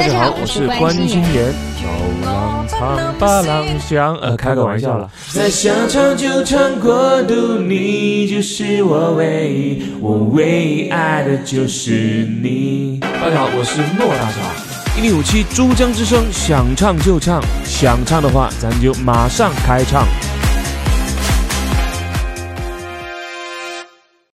大家好，我是关心妍。走廊唱罢郎想，呃，开个玩笑了。在想唱就唱，过度你就是我唯一，我唯一爱的就是你。大家好，我是诺大侠。一零五七珠江之声，想唱就唱，想唱的话，咱就马上开唱。